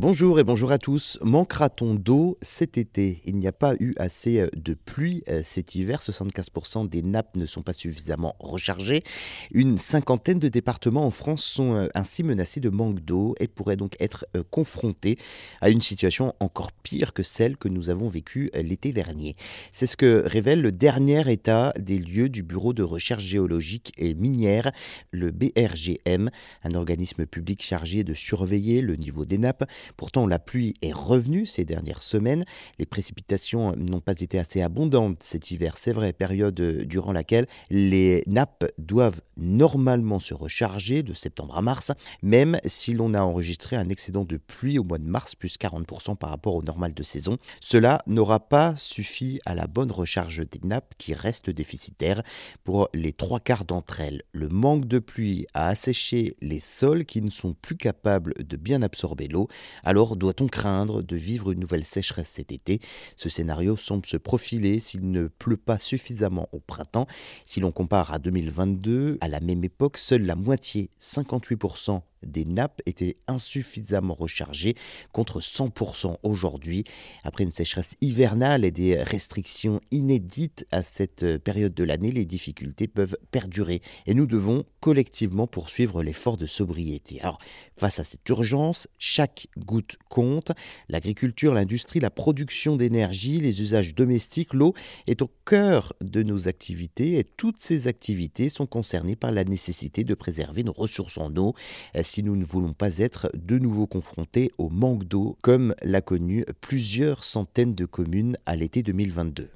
Bonjour et bonjour à tous. Manquera-t-on d'eau cet été? Il n'y a pas eu assez euh, de pluie euh, cet hiver. 75% des nappes ne sont pas suffisamment rechargées. Une cinquantaine de départements en France sont euh, ainsi menacés de manque d'eau et pourraient donc être confrontés à une situation encore pire que celle que nous avons vécue l'été dernier. C'est ce que révèle le dernier état des lieux du Bureau de recherche géologique et minière, le BRGM, un organisme public chargé de surveiller le niveau des nappes Pourtant, la pluie est revenue ces dernières semaines. Les précipitations n'ont pas été assez abondantes cet hiver, c'est vrai, période durant laquelle les nappes doivent normalement se recharger de septembre à mars, même si l'on a enregistré un excédent de pluie au mois de mars, plus 40% par rapport au normal de saison. Cela n'aura pas suffi à la bonne recharge des nappes qui restent déficitaires pour les trois quarts d'entre elles. Le manque de pluie a asséché les sols qui ne sont plus capables de bien absorber l'eau alors doit-on craindre de vivre une nouvelle sécheresse cet été? Ce scénario semble se profiler s'il ne pleut pas suffisamment au printemps. Si l'on compare à 2022, à la même époque, seule la moitié, 58% des nappes étaient insuffisamment rechargées contre 100% aujourd'hui. Après une sécheresse hivernale et des restrictions inédites à cette période de l'année, les difficultés peuvent perdurer et nous devons collectivement poursuivre l'effort de sobriété. Alors, face à cette urgence, chaque goutte compte. L'agriculture, l'industrie, la production d'énergie, les usages domestiques, l'eau est au cœur de nos activités et toutes ces activités sont concernées par la nécessité de préserver nos ressources en eau si nous ne voulons pas être de nouveau confrontés au manque d'eau comme l'a connu plusieurs centaines de communes à l'été 2022.